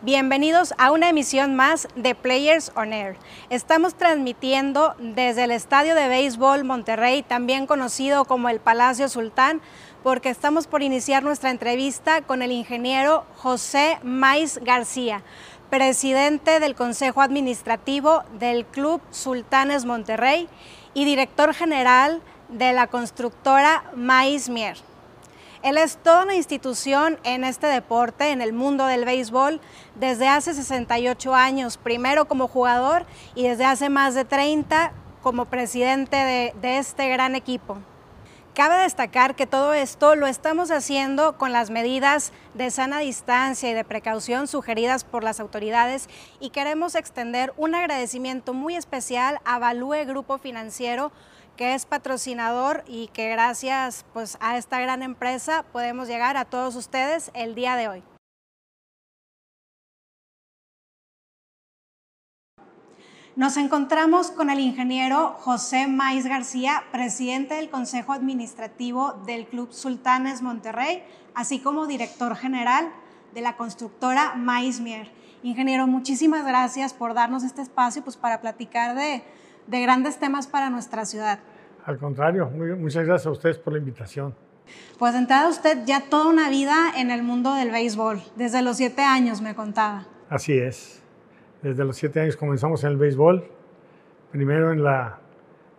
Bienvenidos a una emisión más de Players on Air. Estamos transmitiendo desde el Estadio de Béisbol Monterrey, también conocido como el Palacio Sultán, porque estamos por iniciar nuestra entrevista con el ingeniero José Maiz García, presidente del Consejo Administrativo del Club Sultanes Monterrey y director general de la constructora Maiz Mier. Él es toda una institución en este deporte, en el mundo del béisbol, desde hace 68 años, primero como jugador y desde hace más de 30 como presidente de, este gran equipo. Cabe destacar que todo esto lo estamos haciendo con las medidas de sana distancia y de precaución sugeridas por las autoridades y queremos extender un agradecimiento muy especial a Value Grupo Financiero que es patrocinador y que gracias pues, a esta gran empresa podemos llegar a todos ustedes el día de hoy. Nos encontramos con el ingeniero José Maiz García, presidente del Consejo Administrativo del Club Sultanes Monterrey, así como director general de la constructora Maiz Mier. Ingeniero, muchísimas gracias por darnos este espacio pues, para platicar de, de grandes temas para nuestra ciudad. Al contrario, muchas gracias a ustedes por la invitación. Pues entrada usted ya toda una vida en el mundo del béisbol, desde los siete años me contaba. Así es, desde los siete años comenzamos en el béisbol, primero en la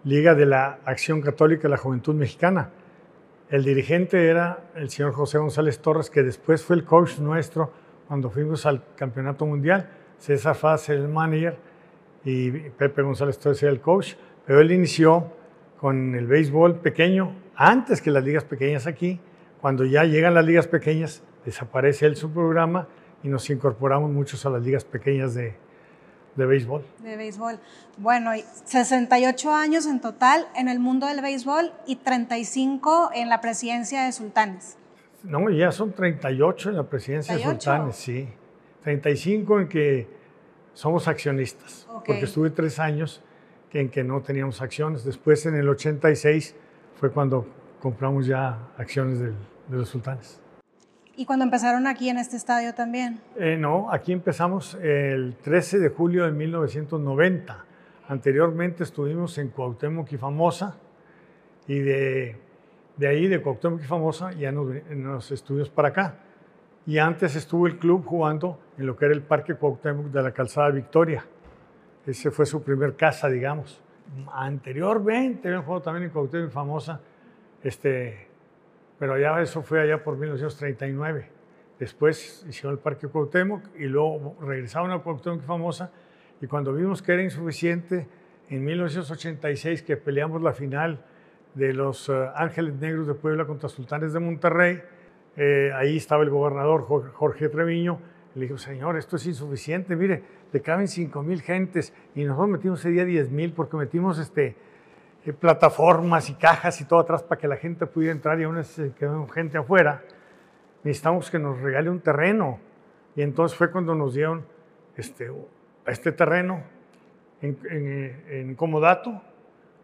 Liga de la Acción Católica de la Juventud Mexicana. El dirigente era el señor José González Torres, que después fue el coach nuestro cuando fuimos al Campeonato Mundial. César Faz, el manager, y Pepe González Torres era el coach, pero él inició con el béisbol pequeño antes que las ligas pequeñas aquí. Cuando ya llegan las ligas pequeñas, desaparece él su programa y nos incorporamos muchos a las ligas pequeñas de, de béisbol. De béisbol. Bueno, 68 años en total en el mundo del béisbol y 35 en la presidencia de Sultanes. No, ya son 38 en la presidencia de Sultanes, sí. 35 en que somos accionistas, porque estuve tres años en que no teníamos acciones. Después, en el 86, fue cuando compramos ya acciones de los sultanes. ¿Y cuando empezaron aquí en este estadio también? Eh, no, aquí empezamos el 13 de julio de 1990. Anteriormente estuvimos en Cuauhtémoc y Famosa y de, de ahí, de Cuauhtémoc y Famosa, ya nos, nos estuvimos para acá. Y antes estuvo el club jugando en lo que era el Parque Cuauhtémoc de la Calzada Victoria. Ese fue su primer casa, digamos. Anteriormente habían jugado también en Cuauhtémoc famosa, este, pero ya eso fue allá por 1939. Después hicieron el Parque Cuauhtémoc y luego regresaron a Cuauhtémoc famosa y cuando vimos que era insuficiente, en 1986 que peleamos la final de los eh, Ángeles Negros de Puebla contra Sultanes de Monterrey, eh, ahí estaba el gobernador Jorge Treviño, le dijo, señor, esto es insuficiente, mire, le caben 5 mil gentes y nosotros metimos ese día 10 mil porque metimos este, eh, plataformas y cajas y todo atrás para que la gente pudiera entrar y aún así quedó gente afuera. Necesitamos que nos regale un terreno. Y entonces fue cuando nos dieron este, este terreno en, en, en, Comodato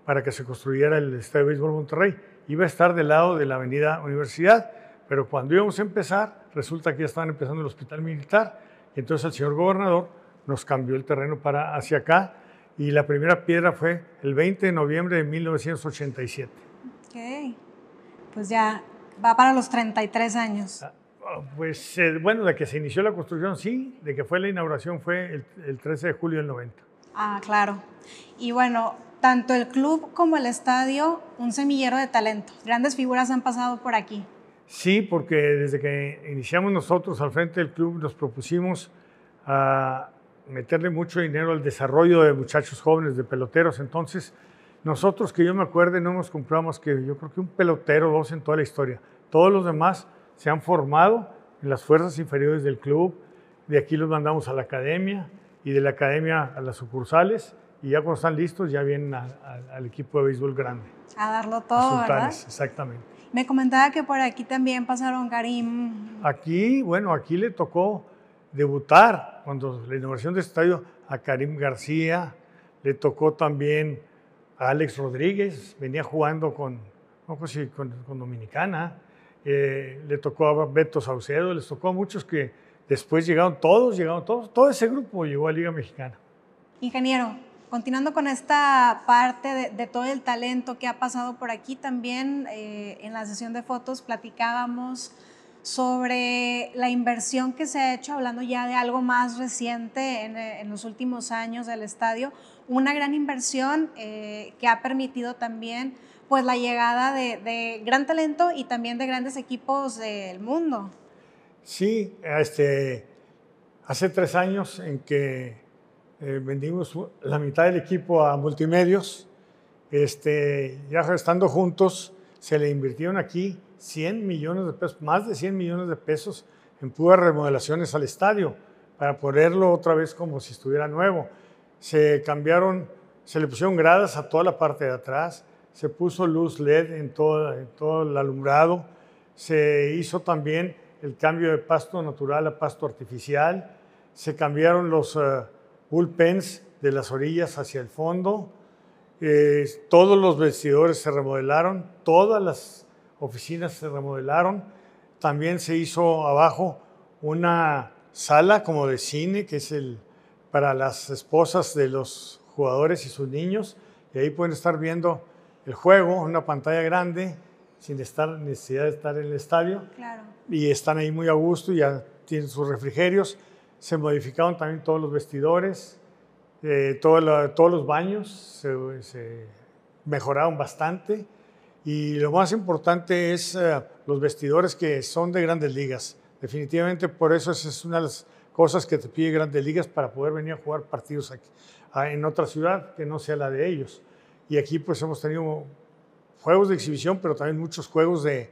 para que se construyera el Estadio de Béisbol Monterrey. Iba a estar del lado de la Avenida Universidad, pero cuando íbamos a empezar, resulta que ya estaban empezando el hospital militar. Y entonces el señor gobernador nos cambió el terreno para hacia acá y la primera piedra fue el 20 de noviembre de 1987. Ok, pues ya va para los 33 años. Ah, pues eh, bueno, de que se inició la construcción sí, de que fue la inauguración fue el, el 13 de julio del 90. Ah, claro. Y bueno, tanto el club como el estadio, un semillero de talento. Grandes figuras han pasado por aquí. Sí, porque desde que iniciamos nosotros al frente del club nos propusimos a meterle mucho dinero al desarrollo de muchachos jóvenes, de peloteros. Entonces, nosotros que yo me acuerde no nos compramos que yo creo que un pelotero, dos en toda la historia. Todos los demás se han formado en las fuerzas inferiores del club. De aquí los mandamos a la academia y de la academia a las sucursales. Y ya cuando están listos, ya vienen al equipo de béisbol grande. A darlo todo, ¿verdad? Exactamente. Me comentaba que por aquí también pasaron Karim. Aquí, bueno, aquí le tocó debutar cuando la inauguración del estadio a Karim García, le tocó también a Alex Rodríguez, venía jugando con, no si con, Dominicana, eh, le tocó a Beto Saucedo, les tocó a muchos que, Después llegaron todos, llegaron todos, todo ese grupo llegó a Liga Mexicana. Ingeniero, continuando con esta parte de, todo el talento que ha pasado por aquí, también eh, en la sesión de fotos platicábamos sobre la inversión que se ha hecho, hablando ya de algo más reciente en, los últimos años del estadio, una gran inversión eh, que ha permitido también pues la llegada de, gran talento y también de grandes equipos del mundo. Sí, este, hace tres años en que eh, vendimos la mitad del equipo a multimedios, este, ya estando juntos, se le invirtieron aquí 100 millones de pesos, más de 100 millones de pesos en puras remodelaciones al estadio para ponerlo otra vez como si estuviera nuevo. Se cambiaron, se le pusieron gradas a toda la parte de atrás, se puso luz LED en todo, en todo el alumbrado, se hizo también el cambio de pasto natural a pasto artificial, se cambiaron los uh, bullpens de las orillas hacia el fondo, eh, todos los vestidores se remodelaron, todas las oficinas se remodelaron. También se hizo abajo una sala como de cine, que es el, para las esposas de los jugadores y sus niños. Y ahí pueden estar viendo el juego, una pantalla grande, sin estar, necesidad de estar en el estadio. Y están ahí muy a gusto, ya tienen sus refrigerios. Se modificaron también todos los vestidores, eh, todos los baños se, mejoraron bastante. Y lo más importante es eh, los vestidores que son de grandes ligas. Definitivamente por eso es una de las cosas que te pide grandes ligas para poder venir a jugar partidos aquí, en otra ciudad que no sea la de ellos. Y aquí pues hemos tenido juegos de exhibición, pero también muchos juegos de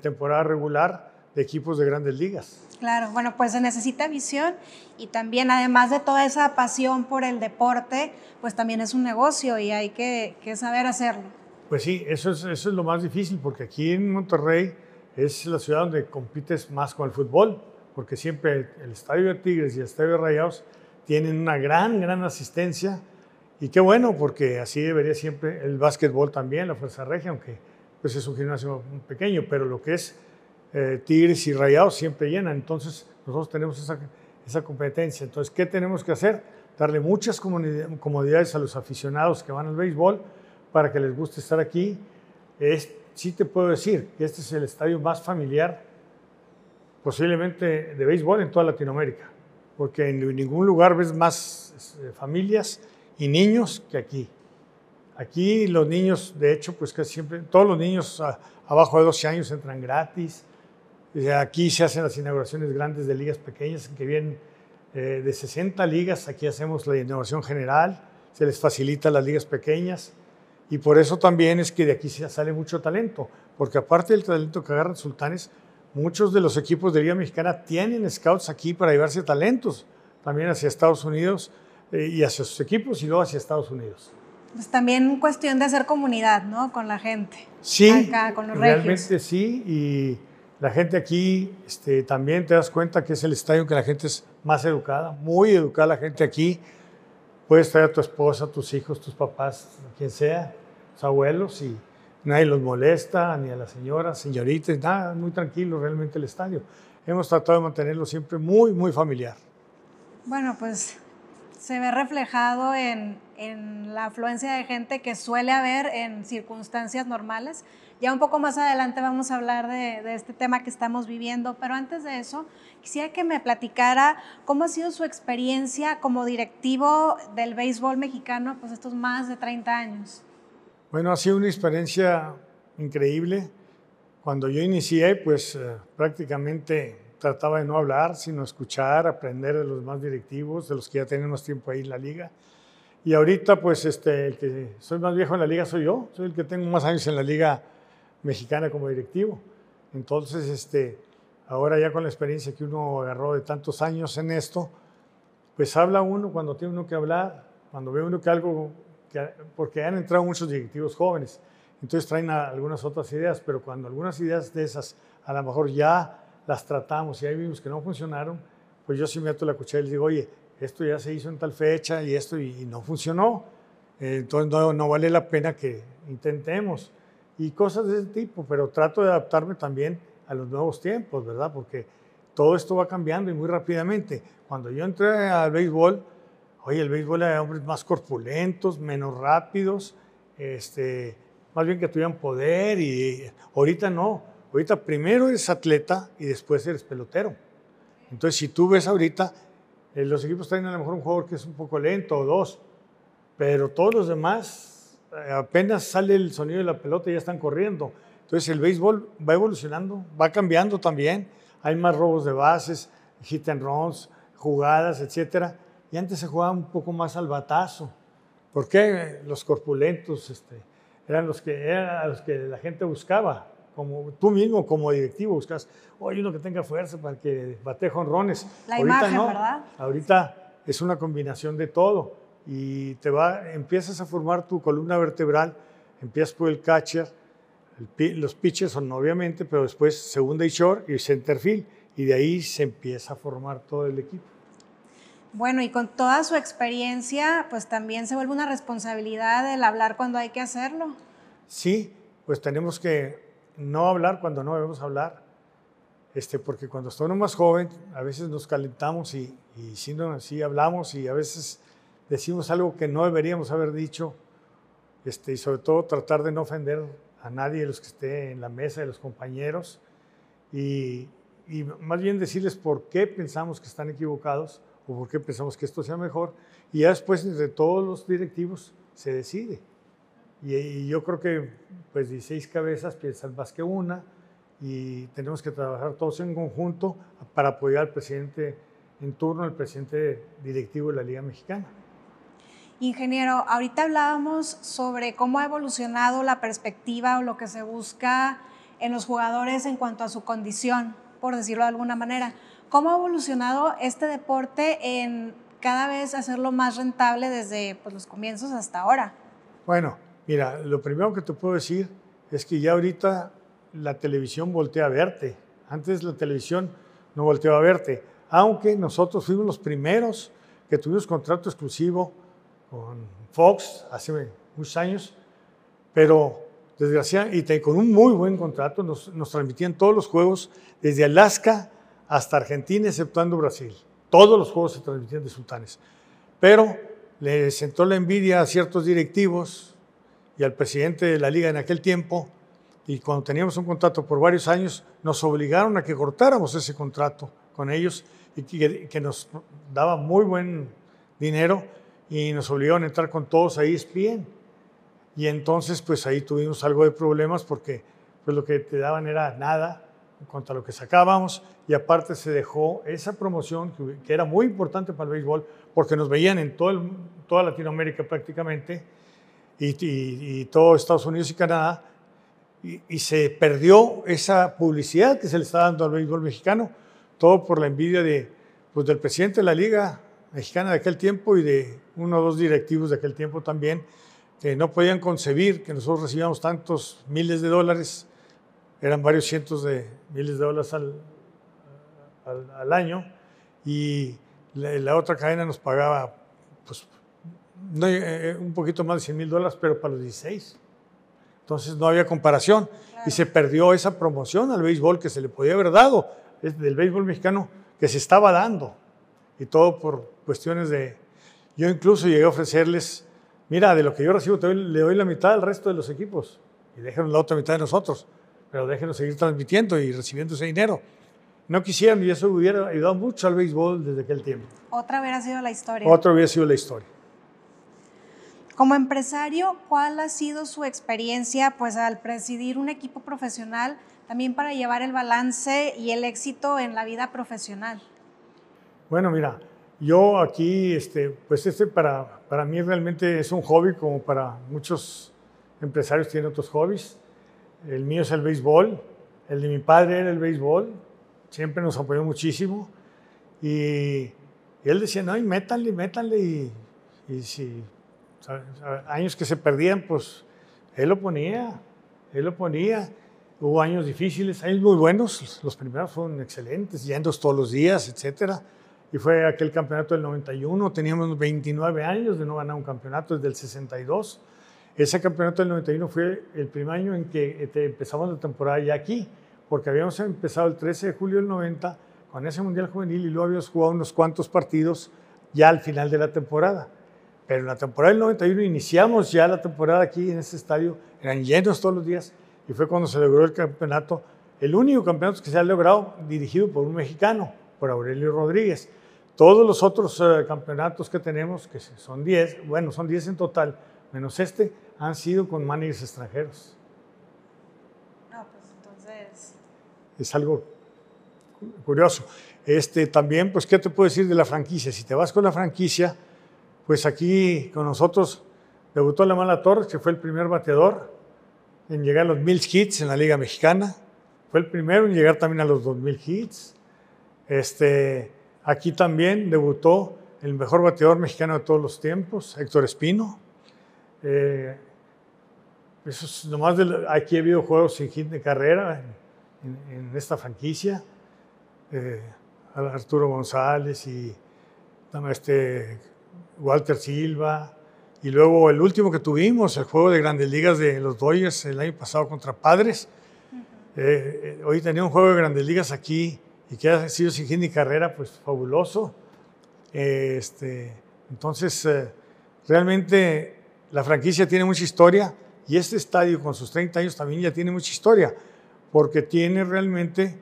temporada regular de equipos de grandes ligas. Claro, bueno, pues se necesita visión y también además de toda esa pasión por el deporte, pues también es un negocio y hay que, que saber hacerlo. Pues sí, eso es, eso es lo más difícil, porque aquí en Monterrey es la ciudad donde compites más con el fútbol, porque siempre el Estadio de Tigres y el Estadio de Rayados tienen una gran, gran asistencia. Y qué bueno, porque así debería siempre el básquetbol también, la Fuerza Regia, aunque pues es un gimnasio pequeño, pero lo que es eh, Tigres y Rayados siempre llena. Entonces nosotros tenemos esa, esa competencia. Entonces, ¿qué tenemos que hacer? Darle muchas comodidades a los aficionados que van al béisbol, para que les guste estar aquí. Es, sí te puedo decir que este es el estadio más familiar posiblemente de béisbol en toda Latinoamérica, porque en ningún lugar ves más eh, familias y niños que aquí. Aquí los niños, de hecho, pues casi siempre, todos los niños abajo de 12 años entran gratis. Aquí se hacen las inauguraciones grandes de ligas pequeñas, que vienen eh, de 60 ligas, aquí hacemos la inauguración general, se les facilita las ligas pequeñas. Y por eso también es que de aquí sale mucho talento, porque aparte del talento que agarran sultanes, muchos de los equipos de Liga Mexicana tienen scouts aquí para llevarse talentos, también hacia Estados Unidos eh, y hacia sus equipos y luego hacia Estados Unidos. Pues también cuestión de hacer comunidad, ¿no? Con la gente. Sí, acá, con los realmente sí, y la gente aquí este, también te das cuenta que es el estadio que la gente es más educada, muy educada la gente aquí. Puedes traer a tu esposa, tus hijos, tus papás, quien sea, abuelos y nadie los molesta, ni a las señoras, señoritas, nada, muy tranquilo realmente el estadio. Hemos tratado de mantenerlo siempre muy, muy familiar. Bueno, pues se ve reflejado en, en, la afluencia de gente que suele haber en circunstancias normales. Ya un poco más adelante vamos a hablar de, este tema que estamos viviendo, pero antes de eso, quisiera que me platicara cómo ha sido su experiencia como directivo del béisbol mexicano, pues estos más de 30 años. Bueno, ha sido una experiencia increíble. Cuando yo inicié, pues eh, prácticamente trataba de no hablar, sino escuchar, aprender de los más directivos, de los que ya tienen más tiempo ahí en la liga. Y ahorita, pues, este, el que soy más viejo en la liga soy yo, soy el que tengo más años en la liga mexicana como directivo. Entonces, este, ahora ya con la experiencia que uno agarró de tantos años en esto, pues habla uno cuando tiene uno que hablar, cuando ve uno que algo porque han entrado muchos directivos jóvenes, entonces traen algunas otras ideas, pero cuando algunas ideas de esas a lo mejor ya las tratamos y ahí vimos que no funcionaron, pues yo sí meto la cuchara y les digo, oye, esto ya se hizo en tal fecha y esto y, no funcionó, entonces no, no, vale la pena que intentemos y cosas de ese tipo, pero trato de adaptarme también a los nuevos tiempos, ¿verdad? Porque todo esto va cambiando y muy rápidamente. Cuando yo entré al béisbol, oye, el béisbol era hombres más corpulentos, menos rápidos, este, más bien que tuvieran poder y ahorita no. Ahorita primero eres atleta y después eres pelotero. Entonces, si tú ves ahorita, eh, los equipos traen a lo mejor un jugador que es un poco lento o dos, pero todos los demás, apenas sale el sonido de la pelota y ya están corriendo. Entonces, el béisbol va evolucionando, va cambiando también. Hay más robos de bases, hit and runs, jugadas, etcétera. Y antes se jugaba un poco más al batazo. ¿Por qué? Los corpulentos este, eran, los que, eran los que la gente buscaba como tú mismo como directivo buscas, oye, uno que tenga fuerza para que bate jonrones. La Ahorita imagen, no. ¿verdad? Ahorita es una combinación de todo y te va, empiezas a formar tu columna vertebral, empiezas por el catcher, los pitchers son obviamente, pero después segunda y short y center field y de ahí se empieza a formar todo el equipo. Bueno, y con toda su experiencia, pues también se vuelve una responsabilidad el hablar cuando hay que hacerlo. Sí, pues tenemos que no hablar cuando no debemos hablar, este, porque cuando estamos más joven a veces nos calentamos y, y sí, no, hablamos y a veces decimos algo que no deberíamos haber dicho este, y sobre todo tratar de no ofender a nadie de los que esté en la mesa, de los compañeros y, y más bien decirles por qué pensamos que están equivocados o por qué pensamos que esto sea mejor y ya después entre todos los directivos se decide. Y, yo creo que pues 16 cabezas piensan más que una y tenemos que trabajar todos en conjunto para apoyar al presidente en turno, al presidente directivo de la Liga Mexicana. Ingeniero, ahorita hablábamos sobre cómo ha evolucionado la perspectiva o lo que se busca en los jugadores en cuanto a su condición, por decirlo de alguna manera. ¿Cómo ha evolucionado este deporte en cada vez hacerlo más rentable desde pues, los comienzos hasta ahora? Bueno, Mira, lo primero que te puedo decir es que ya ahorita la televisión voltea a verte. Antes la televisión no volteaba a verte, aunque nosotros fuimos los primeros que tuvimos contrato exclusivo con Fox hace muchos años, pero desgraciadamente, y con un muy buen contrato, nos, transmitían todos los juegos desde Alaska hasta Argentina, exceptuando Brasil. Todos los juegos se transmitían de sultanes. Pero le sentó la envidia a ciertos directivos y al presidente de la liga en aquel tiempo, y cuando teníamos un contrato por varios años, nos obligaron a que cortáramos ese contrato con ellos y que, nos daba muy buen dinero y nos obligaron a entrar con todos ahí ESPN. Y entonces, pues ahí tuvimos algo de problemas porque pues lo que te daban era nada en cuanto a lo que sacábamos y aparte se dejó esa promoción que, era muy importante para el béisbol porque nos veían en todo toda Latinoamérica prácticamente y, todo Estados Unidos y Canadá, y, se perdió esa publicidad que se le está dando al béisbol mexicano, todo por la envidia de, pues, del presidente de la Liga Mexicana de aquel tiempo y de uno o dos directivos de aquel tiempo también, que no podían concebir que nosotros recibíamos tantos miles de dólares, eran varios cientos de miles de dólares al, al, año, y la, la, otra cadena nos pagaba pues, no, eh, un poquito más de 100 mil dólares, pero para los 16. Entonces no había comparación. Y se perdió esa promoción al béisbol que se le podía haber dado, del béisbol mexicano que se estaba dando y todo por cuestiones de... Yo incluso llegué a ofrecerles, mira, de lo que yo recibo le doy la mitad al resto de los equipos y déjenos la otra mitad de nosotros, pero déjenos seguir transmitiendo y recibiendo ese dinero. No quisieran y eso hubiera ayudado mucho al béisbol desde aquel tiempo. Otra hubiera sido la historia. Otra hubiera sido la historia. Como empresario, ¿cuál ha sido su experiencia pues, al presidir un equipo profesional también para llevar el balance y el éxito en la vida profesional? Bueno, mira, yo aquí, este, pues este para, para mí realmente es un hobby como para muchos empresarios tienen otros hobbies. El mío es el béisbol, el de mi padre era el béisbol, siempre nos apoyó muchísimo y, él decía, no, y métanle, métanle y, si años que se perdían, pues él lo ponía, él lo ponía. Hubo años difíciles, años muy buenos, los primeros fueron excelentes, yendo todos los días, etcétera. Y fue aquel campeonato del 91, teníamos 29 años de no ganar un campeonato desde el 62. Ese campeonato del 91 fue el primer año en que este, empezamos la temporada ya aquí, porque habíamos empezado el 13 de julio del 90 con ese Mundial Juvenil y luego habíamos jugado unos cuantos partidos ya al final de la temporada. Pero en la temporada del 91 iniciamos ya la temporada aquí en ese estadio, eran llenos todos los días y fue cuando se logró el campeonato, el único campeonato que se ha logrado dirigido por un mexicano, por Aurelio Rodríguez. Todos los otros eh, campeonatos que tenemos, que son 10, bueno, son 10 en total, menos este, han sido con managers extranjeros. No, pues entonces... Es algo curioso. Este, también, pues, ¿qué te puedo decir de la franquicia? Si te vas con la franquicia, pues aquí con nosotros debutó la Mala Torres, que fue el primer bateador en llegar a los mil hits en la Liga Mexicana. Fue el primero en llegar también a los 2000 hits. Este, aquí también debutó el mejor bateador mexicano de todos los tiempos, Héctor Espino. Eh, eso es nomás aquí he habido juegos sin hit de carrera en, esta franquicia. Eh, Arturo González y este, Walter Silva. Y luego el último que tuvimos, el juego de grandes ligas de los Dodgers el año pasado contra Padres. Eh, eh, hoy tenía un juego de grandes ligas aquí y que ha sido sin hit ni carrera, pues fabuloso. este, entonces, realmente la franquicia tiene mucha historia y este estadio con sus 30 años también ya tiene mucha historia, porque tiene realmente,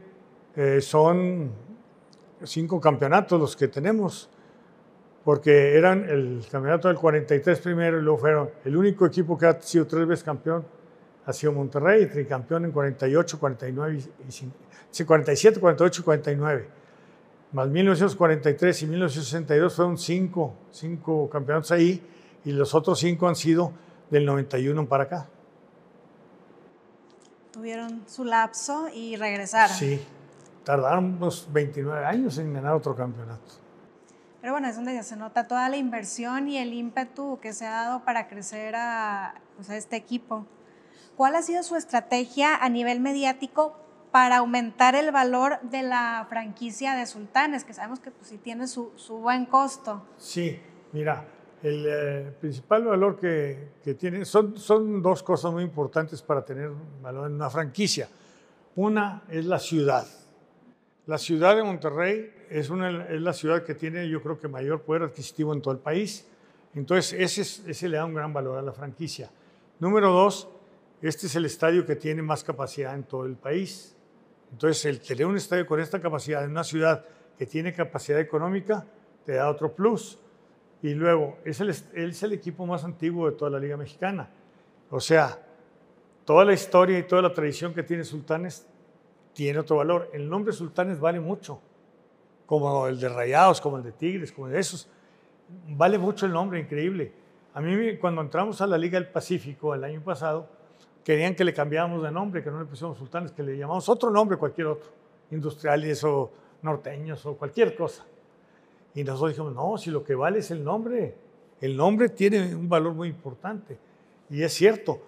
eh, son cinco campeonatos los que tenemos, porque eran el campeonato del 43 primero y luego fueron el único equipo que ha sido tres veces campeón ha sido Monterrey, tricampeón en 48, 49 y, 47, 48 y 49. Más 1943 y 1962 fueron cinco, cinco campeonatos ahí y los otros cinco han sido del 91 para acá. Tuvieron su lapso y regresaron. Sí, tardaron unos 29 años en ganar otro campeonato. Pero bueno, es donde ya se nota toda la inversión y el ímpetu que se ha dado para crecer a, pues, a este equipo. ¿Cuál ha sido su estrategia a nivel mediático para aumentar el valor de la franquicia de Sultanes, que sabemos que pues, sí tiene su, buen costo? Sí, mira, el eh, principal valor que, que tiene son, son dos cosas muy importantes para tener valor en una franquicia. Una es la ciudad. La ciudad de Monterrey es, una, es la ciudad que tiene, yo creo que mayor poder adquisitivo en todo el país. Entonces, ese, ese le da un gran valor a la franquicia. Número dos, este es el estadio que tiene más capacidad en todo el país. Entonces, el tener un estadio con esta capacidad en una ciudad que tiene capacidad económica te da otro plus. Y luego, es el, es el equipo más antiguo de toda la Liga Mexicana. O sea, toda la historia y toda la tradición que tiene Sultanes tiene otro valor. El nombre Sultanes vale mucho, como el de Rayados, como el de Tigres, como el de esos. Vale mucho el nombre, increíble. A mí cuando entramos a la Liga del Pacífico el año pasado, querían que le cambiáramos de nombre, que no le pusiéramos Sultanes, que le llamamos otro nombre, cualquier otro, industriales o norteños o cualquier cosa. Y nosotros dijimos, no, si lo que vale es el nombre, el nombre tiene un valor muy importante. Y es cierto,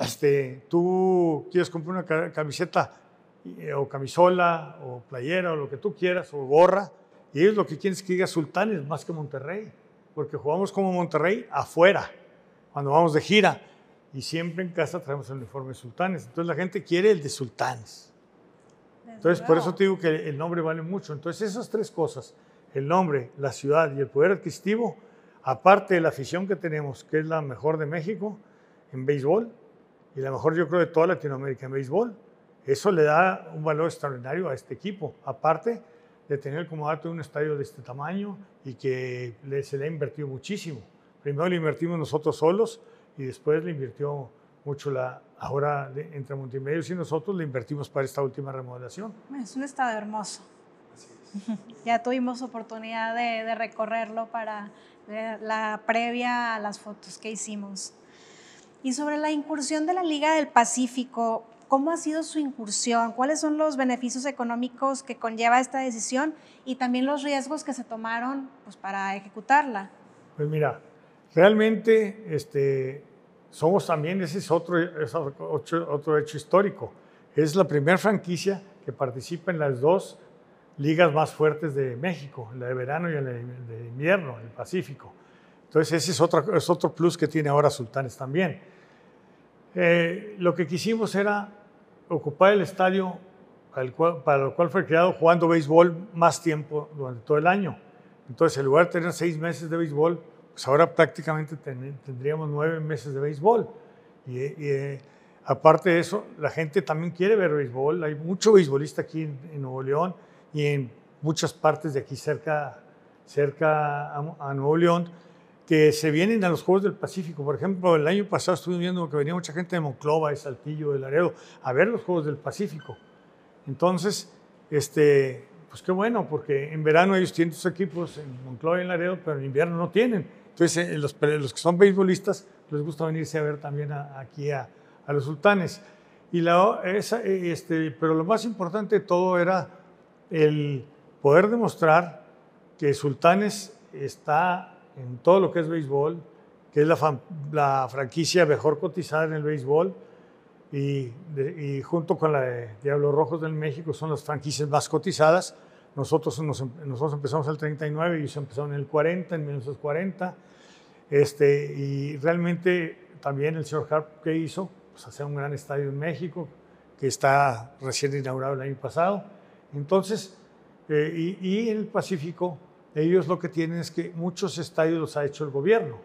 este, tú quieres comprar una camiseta eh, o camisola o playera o lo que tú quieras o gorra, y ellos lo que quieren es que diga Sultanes más que Monterrey, porque jugamos como Monterrey afuera, cuando vamos de gira, y siempre en casa traemos el uniforme de Sultanes. Entonces la gente quiere el de Sultanes. Entonces, por eso te digo que el nombre vale mucho. Entonces, esas tres cosas, el nombre, la ciudad y el poder adquisitivo, aparte de la afición que tenemos, que es la mejor de México en béisbol y la mejor yo creo de toda Latinoamérica en béisbol, eso le da un valor extraordinario a este equipo, aparte de tener como dato un estadio de este tamaño y que se le ha invertido muchísimo. Primero le invertimos nosotros solos y después le invirtió mucho la, ahora entre Montemedios y nosotros le invertimos para esta última remodelación. Es un estadio hermoso. Ya tuvimos oportunidad de, recorrerlo para la previa a las fotos que hicimos. Y sobre la incursión de la Liga del Pacífico, ¿cómo ha sido su incursión? ¿Cuáles son los beneficios económicos que conlleva esta decisión y también los riesgos que se tomaron pues, para ejecutarla? Pues mira, realmente este, somos también, ese es otro, es otro, otro hecho histórico, es la primera franquicia que participa en las dos ligas más fuertes de México, la de verano y la de invierno, el Pacífico. Entonces ese es otro, es otro plus que tiene ahora Sultanes también. Eh, lo que quisimos era ocupar el estadio para, lo cual fue creado jugando béisbol más tiempo durante todo el año. Entonces, en lugar de tener seis meses de béisbol, pues ahora prácticamente tendríamos nueve meses de béisbol. Y, eh, aparte de eso, la gente también quiere ver béisbol. Hay mucho beisbolista aquí en, Nuevo León y en muchas partes de aquí cerca, cerca a, Nuevo León que se vienen a los Juegos del Pacífico. Por ejemplo, el año pasado estuve viendo que venía mucha gente de Monclova, de Saltillo, de Laredo, a ver los Juegos del Pacífico. Entonces, este, pues qué bueno, porque en verano ellos tienen sus equipos en Monclova y en Laredo, pero en invierno no tienen. Entonces, eh, los, los, que son beisbolistas les gusta venirse a ver también aquí a, a, los sultanes. Y la, esa, eh, este, pero lo más importante de todo era el poder demostrar que Sultanes está en todo lo que es béisbol, que es la, la franquicia mejor cotizada en el béisbol, y, y, junto con la de Diablos Rojos del México son las franquicias más cotizadas. Nosotros, nos, nosotros empezamos el 39 y ellos empezaron en el 40, en 1940. Este, y realmente también el señor Harp que hizo, pues hacer un gran estadio en México, que está recién inaugurado el año pasado. Entonces, eh, y, y, el Pacífico, ellos lo que tienen es que muchos estadios los ha hecho el gobierno.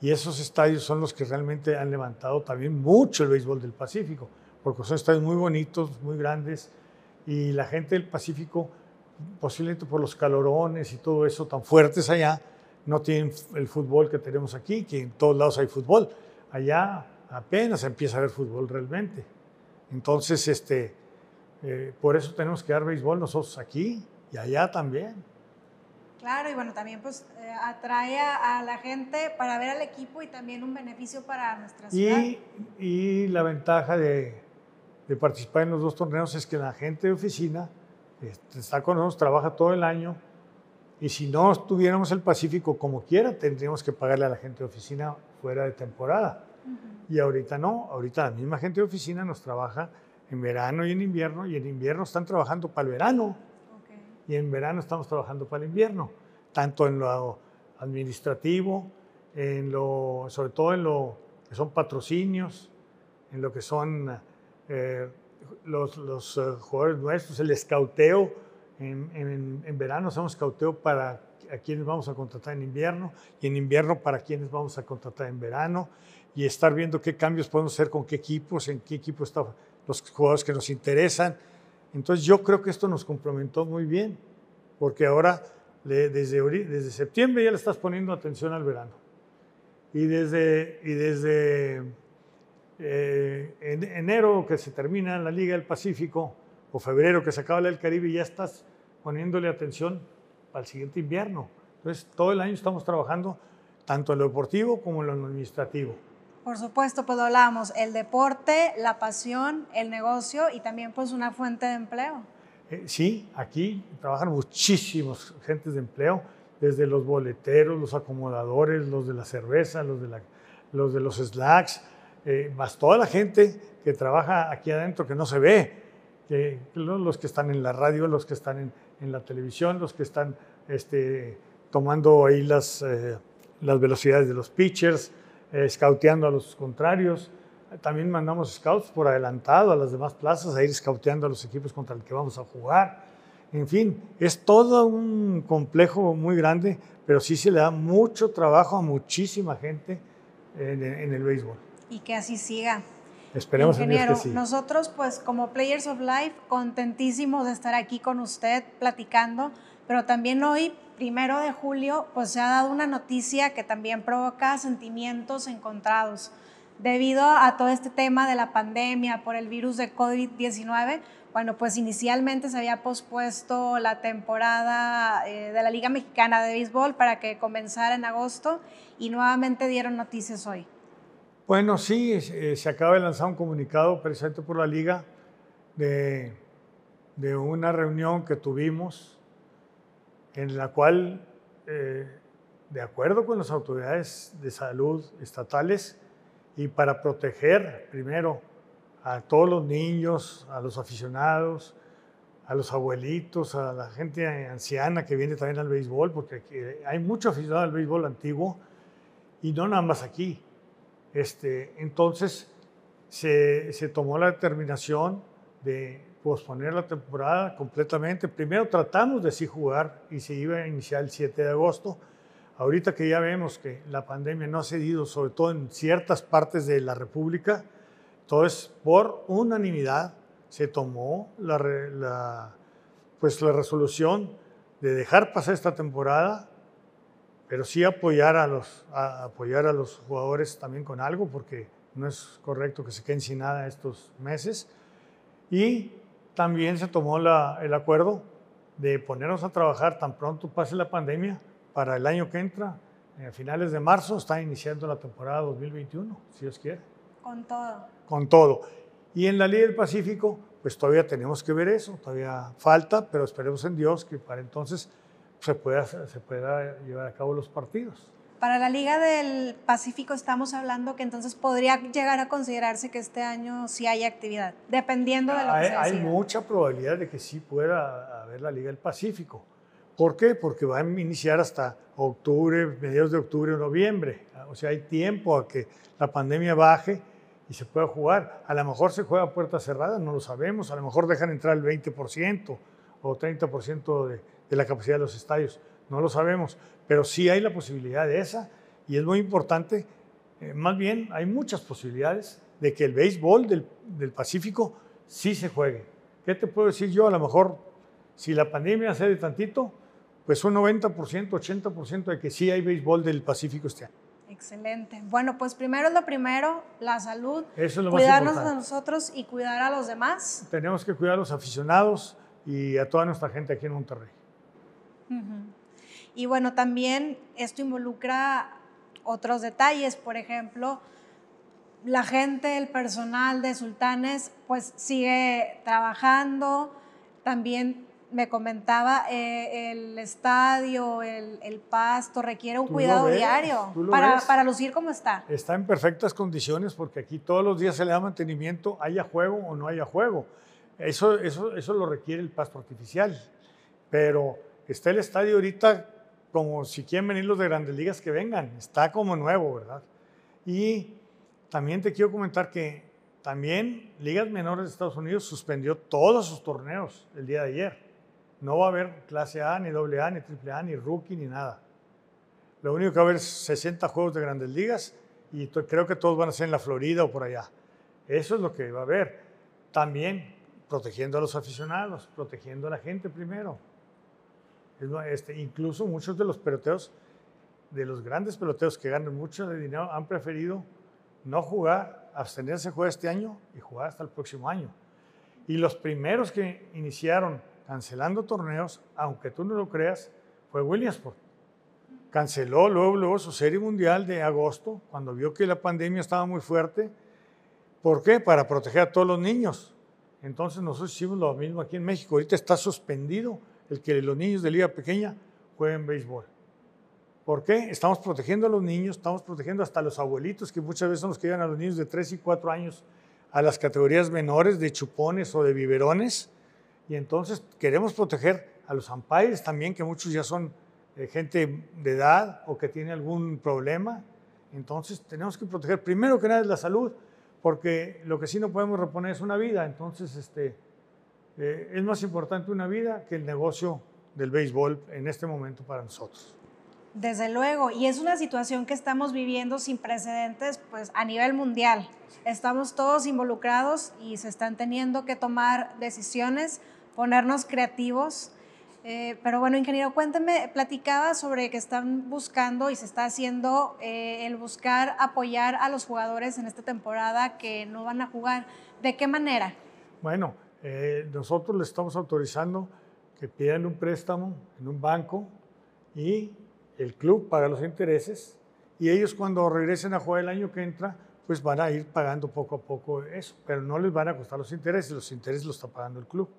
Y esos estadios son los que realmente han levantado también mucho el béisbol del Pacífico, porque son estadios muy bonitos, muy grandes, y la gente del Pacífico, posiblemente por los calorones y todo eso tan fuertes allá, no tienen el fútbol que tenemos aquí, que en todos lados hay fútbol. Allá apenas empieza a haber fútbol realmente. Entonces, este, eh, por eso tenemos que dar béisbol nosotros aquí y allá también. Claro, y bueno, también pues eh, atrae a, la gente para ver al equipo y también un beneficio para nuestra ciudad. Y, y la ventaja de, de, participar en los dos torneos es que la gente de oficina este, está con nosotros, trabaja todo el año. Y si no estuviéramos el Pacífico como quiera, tendríamos que pagarle a la gente de oficina fuera de temporada. Y ahorita no, ahorita la misma gente de oficina nos trabaja en verano y en invierno, y en invierno están trabajando para el verano y en verano estamos trabajando para el invierno, tanto en lo administrativo, en lo, sobre todo en lo que son patrocinios, en lo que son eh, los, los uh, jugadores nuestros, el escauteo. En, en, en, verano hacemos escauteo para a quienes vamos a contratar en invierno y en invierno para quienes vamos a contratar en verano y estar viendo qué cambios podemos hacer con qué equipos, en qué equipo están los jugadores que nos interesan entonces yo creo que esto nos complementó muy bien, porque ahora desde, desde septiembre ya le estás poniendo atención al verano. Y desde, y desde eh, en enero que se termina la Liga del Pacífico, o febrero que se acaba la del Caribe, ya estás poniéndole atención al siguiente invierno. Entonces todo el año estamos trabajando tanto en lo deportivo como en lo administrativo. Por supuesto, pues hablábamos el deporte, la pasión, el negocio y también pues una fuente de empleo. Eh, sí, aquí trabajan muchísimos gentes de empleo, desde los boleteros, los acomodadores, los de la cerveza, los de, los, de los slacks, eh, más toda la gente que trabaja aquí adentro que no se ve, que, los que están en la radio, los que están en, la televisión, los que están este, tomando ahí las, eh, las velocidades de los pitchers, eh, scouteando a los contrarios. También mandamos scouts por adelantado a las demás plazas a ir scouteando a los equipos contra el que vamos a jugar. En fin, es todo un complejo muy grande, pero sí se le da mucho trabajo a muchísima gente en, el béisbol. Y que así siga. Esperemos Ingeniero, que nosotros pues como Players of Life contentísimos de estar aquí con usted platicando, pero también hoy primero de julio, pues se ha dado una noticia que también provoca sentimientos encontrados. Debido a todo este tema de la pandemia por el virus de COVID-19, bueno, pues inicialmente se había pospuesto la temporada eh, de la Liga Mexicana de Béisbol para que comenzara en agosto y nuevamente dieron noticias hoy. Bueno, sí, eh, se acaba de lanzar un comunicado precisamente por la Liga de, una reunión que tuvimos en la cual, eh, de acuerdo con las autoridades de salud estatales, y para proteger primero a todos los niños, a los aficionados, a los abuelitos, a la gente anciana que viene también al béisbol, porque hay mucho aficionado al béisbol antiguo y no nada más aquí. Este, entonces se, se tomó la determinación de posponer la temporada completamente. Primero tratamos de sí jugar y se iba a iniciar el 7 de agosto. Ahorita que ya vemos que la pandemia no ha cedido, sobre todo en ciertas partes de la República, entonces por unanimidad se tomó la, la, pues la resolución de dejar pasar esta temporada, pero sí apoyar a, los, a apoyar a los jugadores también con algo, porque no es correcto que se queden sin nada estos meses. Y también se tomó el acuerdo de ponernos a trabajar tan pronto pase la pandemia para el año que entra, a finales de marzo, está iniciando la temporada 2021, si Dios quiere. Con todo. Con todo. Y en la Liga del Pacífico, pues todavía tenemos que ver eso, todavía falta, pero esperemos en Dios que para entonces se pueda, se pueda llevar a cabo los partidos. Para la Liga del Pacífico estamos hablando que entonces podría llegar a considerarse que este año sí hay actividad, dependiendo de lo que hay, se Hay mucha probabilidad de que sí pueda haber la Liga del Pacífico. ¿Por qué? Porque va a iniciar hasta octubre, mediados de octubre o noviembre. O sea, hay tiempo a que la pandemia baje y se pueda jugar. A lo mejor se juega a puerta cerrada, no lo sabemos. A lo mejor dejan entrar el 20% o 30% de, de la capacidad de los estadios no lo sabemos, pero sí hay la posibilidad de esa y es muy importante, eh, más bien hay muchas posibilidades de que el béisbol del, del, Pacífico sí se juegue. ¿Qué te puedo decir yo? A lo mejor, si la pandemia cede tantito, pues un 90%, 80% de que sí hay béisbol del Pacífico este año. Excelente. Bueno, pues primero es lo primero, la salud, Eso es lo cuidarnos a nosotros y cuidar a los demás. Tenemos que cuidar a los aficionados y a toda nuestra gente aquí en Monterrey. Y bueno, también esto involucra otros detalles, por ejemplo, la gente, el personal de Sultanes, pues sigue trabajando. También me comentaba, eh, el estadio, el, pasto requiere un cuidado diario para, para, lucir como está. Está en perfectas condiciones porque aquí todos los días se le da mantenimiento, haya juego o no haya juego. Eso, eso, eso lo requiere el pasto artificial. Pero está el estadio ahorita como si quieren venir los de grandes ligas que vengan, está como nuevo, ¿verdad? Y también te quiero comentar que también Ligas Menores de Estados Unidos suspendió todos sus torneos el día de ayer. No va a haber clase A, ni doble A, ni triple A, ni rookie, ni nada. Lo único que va a haber es 60 juegos de grandes ligas y creo que todos van a ser en la Florida o por allá. Eso es lo que va a haber. También protegiendo a los aficionados, protegiendo a la gente primero. Este, incluso muchos de los peloteos, de los grandes peloteos que ganan mucho dinero, han preferido no jugar, abstenerse jugar este año y jugar hasta el próximo año. Y los primeros que iniciaron cancelando torneos, aunque tú no lo creas, fue Williamsport. Canceló luego, luego su serie mundial de agosto, cuando vio que la pandemia estaba muy fuerte. ¿Por qué? Para proteger a todos los niños. Entonces nosotros hicimos lo mismo aquí en México. Ahorita está suspendido el que los niños de liga pequeña jueguen béisbol. ¿Por qué? Estamos protegiendo a los niños, estamos protegiendo hasta a los abuelitos, que muchas veces son los que llevan a los niños de 3 y 4 años a las categorías menores de chupones o de biberones. Y entonces queremos proteger a los umpires también, que muchos ya son eh, gente de edad o que tiene algún problema. Entonces tenemos que proteger primero que nada la salud, porque lo que sí no podemos reponer es una vida. Entonces, este, eh, es más importante una vida que el negocio del béisbol en este momento para nosotros. Desde luego, y es una situación que estamos viviendo sin precedentes pues a nivel mundial. Estamos todos involucrados y se están teniendo que tomar decisiones, ponernos creativos. Eh, pero bueno, ingeniero, cuénteme, platicaba sobre que están buscando y se está haciendo eh, el buscar apoyar a los jugadores en esta temporada que no van a jugar. ¿De qué manera? Bueno, eh, nosotros les estamos autorizando que pidan un préstamo en un banco y el club paga los intereses y ellos cuando regresen a jugar el año que entra, pues van a ir pagando poco a poco eso, pero no les van a costar los intereses, los intereses los está pagando el club.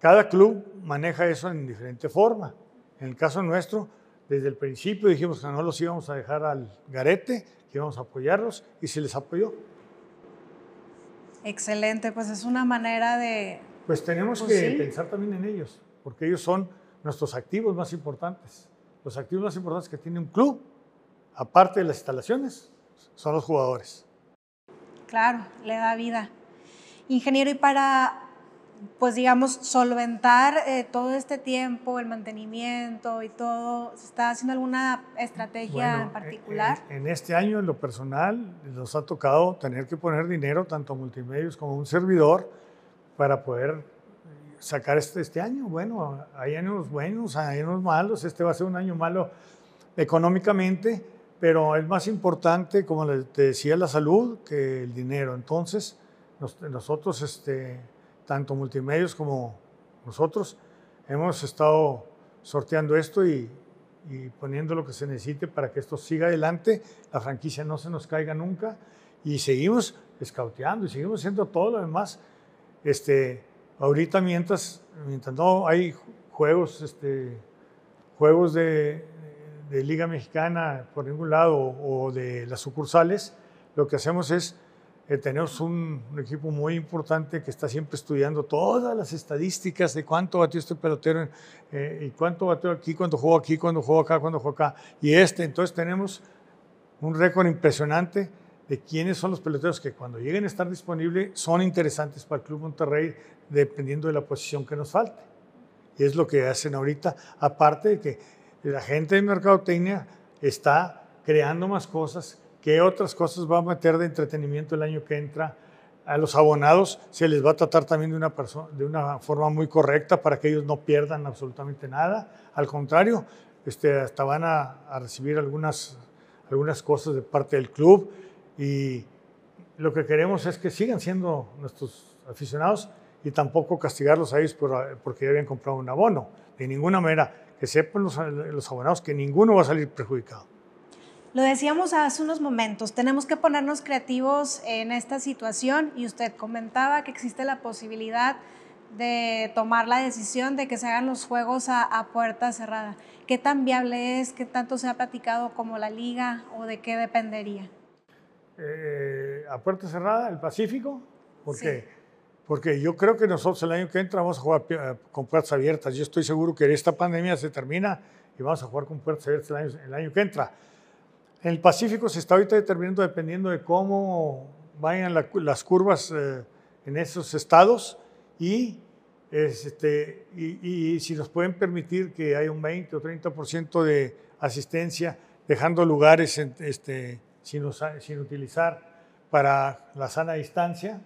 Cada club maneja eso en diferente forma. En el caso nuestro, desde el principio dijimos que no los íbamos a dejar al garete, que íbamos a apoyarlos y se les apoyó. Excelente, pues es una manera de... Pues tenemos pues que pensar también en ellos, porque ellos son nuestros activos más importantes. Los activos más importantes que tiene un club, aparte de las instalaciones, son los jugadores. Claro, le da vida. Ingeniero, y para pues digamos, solventar eh, todo este tiempo, el mantenimiento y todo? ¿Se está haciendo alguna estrategia en particular? En, en, este año, en lo personal, nos ha tocado tener que poner dinero, tanto a multimedios como a un servidor, para poder sacar este, este año. Bueno, hay años buenos, hay años malos, este va a ser un año malo económicamente, pero es más importante, como te decía, la salud que el dinero. Entonces, nosotros, este, tanto multimedios como nosotros, hemos estado sorteando esto y, poniendo lo que se necesite para que esto siga adelante, la franquicia no se nos caiga nunca y seguimos escauteando y seguimos haciendo todo lo demás. Este, ahorita mientras, no hay juegos, este, juegos de Liga Mexicana por ningún lado o de las sucursales, lo que hacemos es eh, tenemos un, equipo muy importante que está siempre estudiando todas las estadísticas de cuánto batió este pelotero eh, y cuánto batió aquí, cuando jugó aquí, cuando jugó acá, cuando jugó acá. Y este, entonces tenemos un récord impresionante de quiénes son los peloteros que cuando lleguen a estar disponibles son interesantes para el Club Monterrey, dependiendo de la posición que nos falte. Y es lo que hacen ahorita, aparte de que la gente de Mercadotecnia está creando más cosas ¿Qué otras cosas va a meter de entretenimiento el año que entra? A los abonados se les va a tratar también de una, de una forma muy correcta para que ellos no pierdan absolutamente nada. Al contrario, este, hasta van a, a recibir algunas, algunas cosas de parte del club y lo que queremos es que sigan siendo nuestros aficionados y tampoco castigarlos a ellos por, porque ya habían comprado un abono. De ninguna manera, que sepan los, los abonados que ninguno va a salir perjudicado. Lo decíamos hace unos momentos, tenemos que ponernos creativos en esta situación y usted comentaba que existe la posibilidad de tomar la decisión de que se hagan los juegos a, puerta cerrada. ¿Qué tan viable es? ¿Qué tanto se ha platicado como la liga o de qué dependería? Eh, a puerta cerrada, el Pacífico, ¿por qué? Porque yo creo que nosotros el año que entra vamos a jugar eh, con puertas abiertas. Yo estoy seguro que esta pandemia se termina y vamos a jugar con puertas abiertas el año, el año que entra. En el Pacífico se está ahorita determinando dependiendo de cómo vayan las curvas eh, en esos estados y, este, y, si nos pueden permitir que haya un 20 o 30% de asistencia, dejando lugares este, sin, sin, utilizar para la sana distancia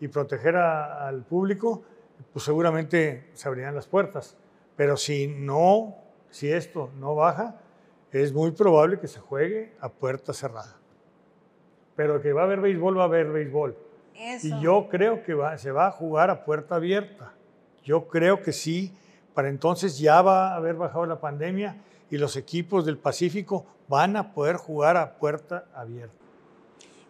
y proteger al público, pues seguramente se abrirán las puertas. Pero si no, si esto no baja, es muy probable que se juegue a puerta cerrada. Pero que va a haber béisbol, va a haber béisbol. Y yo creo que se va a jugar a puerta abierta. Yo creo que sí. Para entonces ya va a haber bajado la pandemia y los equipos del Pacífico van a poder jugar a puerta abierta.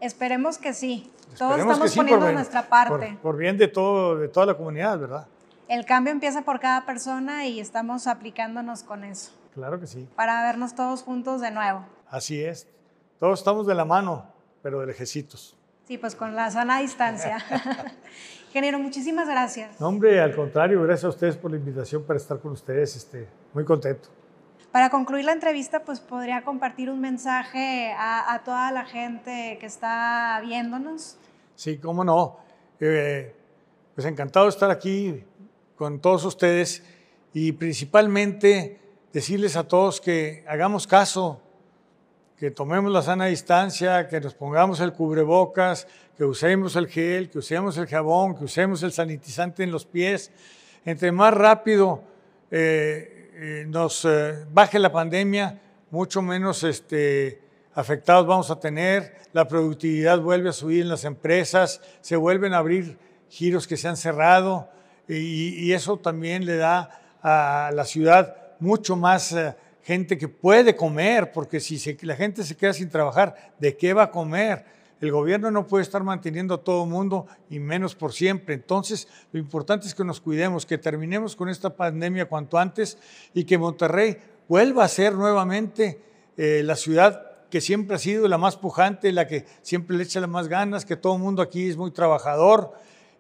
Esperemos que sí. Todos estamos poniendo nuestra parte. Por, bien de, todo, de toda la comunidad, ¿verdad? El cambio empieza por cada persona y estamos aplicándonos con eso. Claro que sí. Para vernos todos juntos de nuevo. Así es. Todos estamos de la mano, pero de lejecitos. Sí, pues con la sana distancia. Ingeniero, muchísimas gracias. No, hombre, al contrario, gracias a ustedes por la invitación para estar con ustedes. Este, muy contento. Para concluir la entrevista, pues podría compartir un mensaje a, toda la gente que está viéndonos. Sí, cómo no. Eh, pues encantado de estar aquí con todos ustedes y principalmente decirles a todos que hagamos caso, que tomemos la sana distancia, que nos pongamos el cubrebocas, que usemos el gel, que usemos el jabón, que usemos el sanitizante en los pies. Entre más rápido eh, eh, nos eh, baje la pandemia, mucho menos este, afectados vamos a tener, la productividad vuelve a subir en las empresas, se vuelven a abrir giros que se han cerrado y, y eso también le da a la ciudad mucho más eh, gente que puede comer, porque si la gente se queda sin trabajar, ¿de qué va a comer? El gobierno no puede estar manteniendo a todo mundo y menos por siempre. Entonces, lo importante es que nos cuidemos, que terminemos con esta pandemia cuanto antes y que Monterrey vuelva a ser nuevamente eh, la ciudad que siempre ha sido la más pujante, la que siempre le echa las más ganas, que todo el mundo aquí es muy trabajador.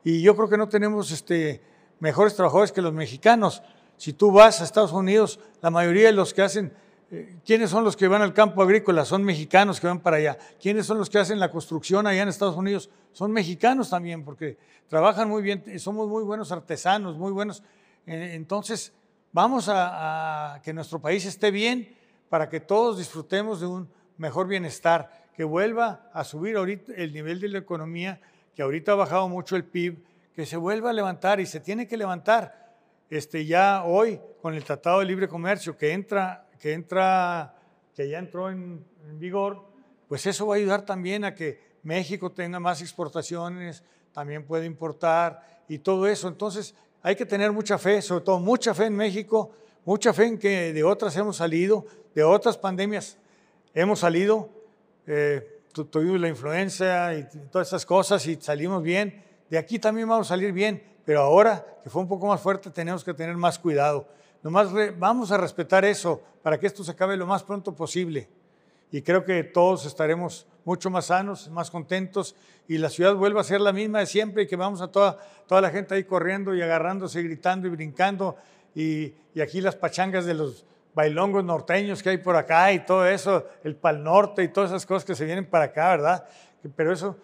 Y yo creo que no tenemos este, mejores trabajadores que los mexicanos. Si tú vas a Estados Unidos, la mayoría de los que hacen eh, ¿quiénes son los que van al campo agrícola? Son mexicanos que van para allá. ¿Quiénes son los que hacen la construcción allá en Estados Unidos? Son mexicanos también, porque trabajan muy bien, somos muy buenos artesanos, muy buenos. Eh, entonces, vamos a, a que nuestro país esté bien para que todos disfrutemos de un mejor bienestar, que vuelva a subir ahorita el nivel de la economía, que ahorita ha bajado mucho el PIB, que se vuelva a levantar y se tiene que levantar. Este, ya hoy con el Tratado de Libre Comercio que entra, que entra, que ya entró en, vigor, pues eso va a ayudar también a que México tenga más exportaciones, también puede importar y todo eso. Entonces hay que tener mucha fe, sobre todo mucha fe en México, mucha fe en que de otras hemos salido, de otras pandemias hemos salido, eh, tuvimos la influencia y todas esas cosas y salimos bien. De aquí también vamos a salir bien, pero ahora que fue un poco más fuerte tenemos que tener más cuidado. Nomás vamos a respetar eso para que esto se acabe lo más pronto posible. Y creo que todos estaremos mucho más sanos, más contentos y la ciudad vuelva a ser la misma de siempre y que vamos a toda, toda la gente ahí corriendo y agarrándose, gritando y brincando y, y aquí las pachangas de los bailongos norteños que hay por acá y todo eso, el Pal Norte y todas esas cosas que se vienen para acá, ¿verdad? Pero eso,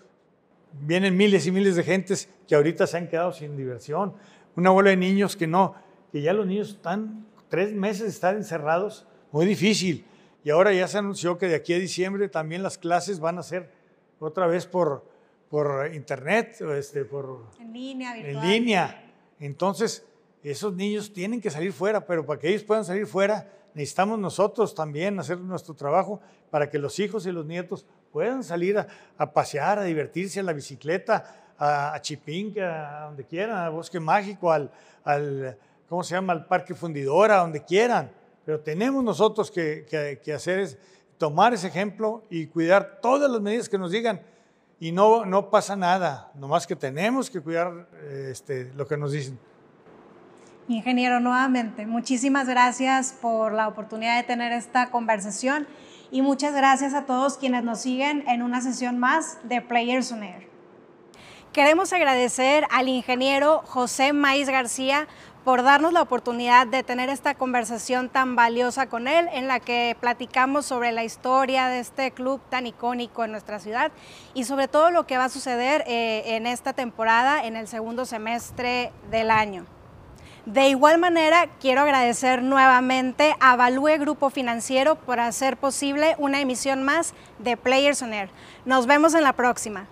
vienen miles y miles de gentes que ahorita se han quedado sin diversión. Una bola de niños que no, que ya los niños están tres meses estar encerrados, muy difícil. Y ahora ya se anunció que de aquí a diciembre también las clases van a ser otra vez por, por internet, este, por, en línea, virtual. En línea. Entonces, esos niños tienen que salir fuera, pero para que ellos puedan salir fuera, necesitamos nosotros también hacer nuestro trabajo para que los hijos y los nietos puedan salir a, pasear, a divertirse, a la bicicleta, a, a a donde quieran, al Bosque Mágico, al, al, ¿cómo se llama?, al Parque Fundidora, a donde quieran. Pero tenemos nosotros que, que, hacer es tomar ese ejemplo y cuidar todas las medidas que nos digan y no, no pasa nada, nomás que tenemos que cuidar este, lo que nos dicen. Ingeniero, nuevamente, muchísimas gracias por la oportunidad de tener esta conversación y muchas gracias a todos quienes nos siguen en una sesión más de Players on Air. Queremos agradecer al ingeniero José Maíz García por darnos la oportunidad de tener esta conversación tan valiosa con él, en la que platicamos sobre la historia de este club tan icónico en nuestra ciudad y sobre todo lo que va a suceder eh, en esta temporada en el segundo semestre del año. De igual manera, quiero agradecer nuevamente a Value Grupo Financiero por hacer posible una emisión más de Players on Air. Nos vemos en la próxima.